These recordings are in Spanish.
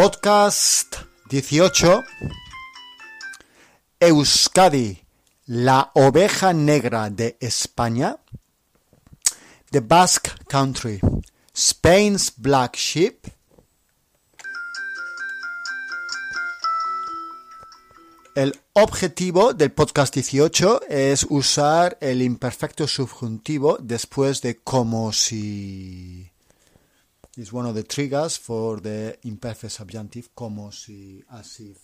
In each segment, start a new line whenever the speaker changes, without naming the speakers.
Podcast 18 Euskadi, la oveja negra de España. The Basque Country, Spain's Black Sheep. El objetivo del podcast 18 es usar el imperfecto subjuntivo después de como si is one of the triggers for the imperfect subjunctive como si así.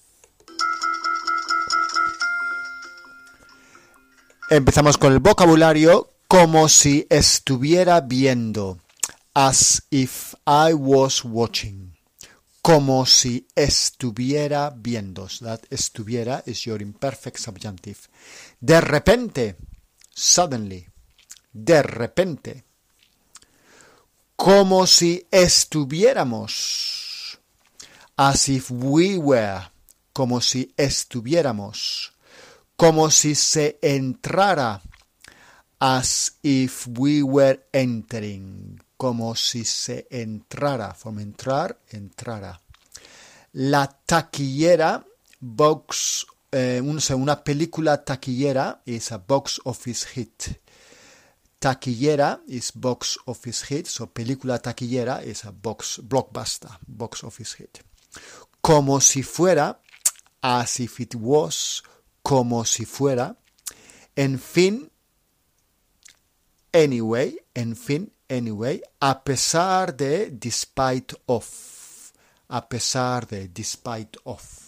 Empezamos con el vocabulario como si estuviera viendo. As if I was watching. Como si estuviera viendo. That estuviera is your imperfect subjunctive. De repente. Suddenly. De repente como si estuviéramos. As if we were. Como si estuviéramos. Como si se entrara. As if we were entering. Como si se entrara. From entrar, entrara. La taquillera, box, eh, una película taquillera is a box office hit taquillera is box office hit, so película taquillera is a box blockbuster, box office hit. Como si fuera, as if it was, como si fuera, en fin, anyway, en fin, anyway, a pesar de, despite of, a pesar de, despite of.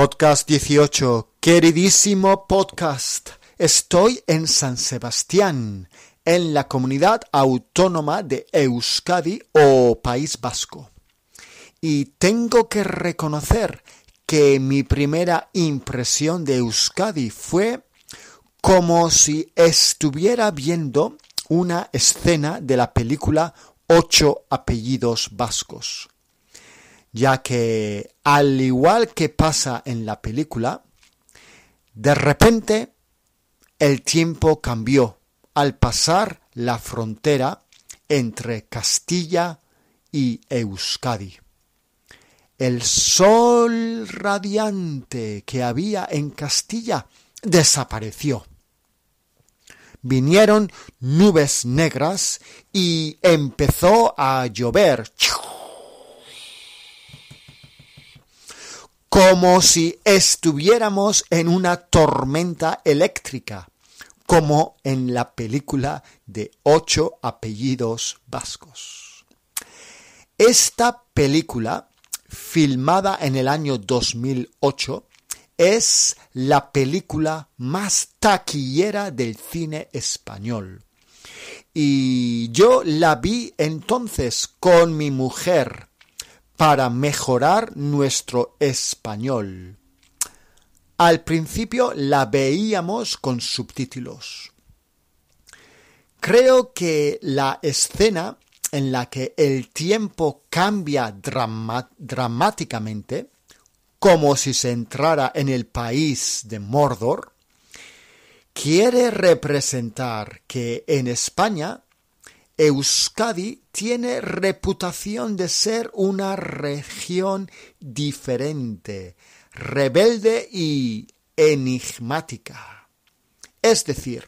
Podcast 18. Queridísimo podcast. Estoy en San Sebastián, en la comunidad autónoma de Euskadi o País Vasco. Y tengo que reconocer que mi primera impresión de Euskadi fue como si estuviera viendo una escena de la película Ocho apellidos vascos ya que al igual que pasa en la película, de repente el tiempo cambió al pasar la frontera entre Castilla y Euskadi. El sol radiante que había en Castilla desapareció. Vinieron nubes negras y empezó a llover como si estuviéramos en una tormenta eléctrica, como en la película de ocho apellidos vascos. Esta película, filmada en el año 2008, es la película más taquillera del cine español. Y yo la vi entonces con mi mujer para mejorar nuestro español. Al principio la veíamos con subtítulos. Creo que la escena en la que el tiempo cambia dramáticamente, como si se entrara en el país de Mordor, quiere representar que en España Euskadi tiene reputación de ser una región diferente, rebelde y enigmática. Es decir,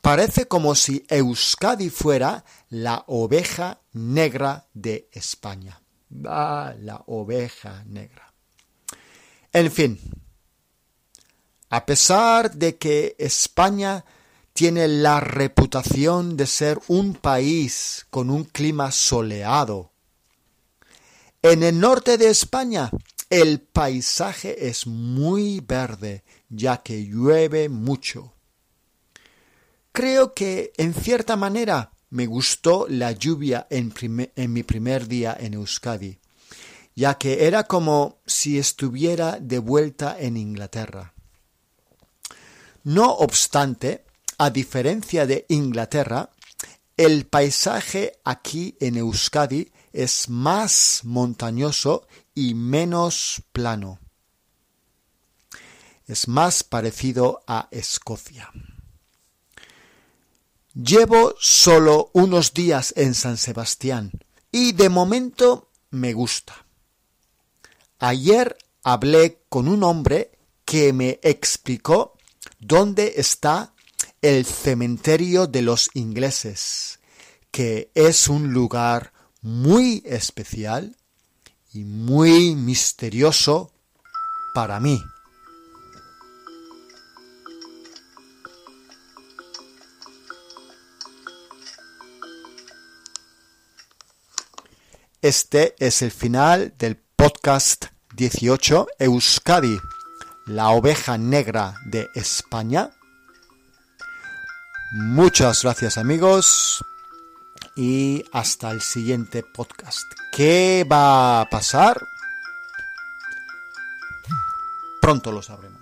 parece como si Euskadi fuera la oveja negra de España. Ah, la oveja negra. En fin, a pesar de que España tiene la reputación de ser un país con un clima soleado. En el norte de España el paisaje es muy verde, ya que llueve mucho. Creo que, en cierta manera, me gustó la lluvia en, en, mi primer día en Euskadi, ya que era como si estuviera de vuelta en Inglaterra. No obstante, a diferencia de Inglaterra, el paisaje aquí en Euskadi es más montañoso y menos plano. Es más parecido a Escocia. Llevo solo unos días en San Sebastián y de momento me gusta. Ayer hablé con un hombre que me explicó dónde está el cementerio de los ingleses, que es un lugar muy especial y muy misterioso para mí. Este es el final del podcast 18 Euskadi, la oveja negra de España. Muchas gracias amigos y hasta el siguiente podcast. ¿Qué va a pasar? Pronto lo sabremos.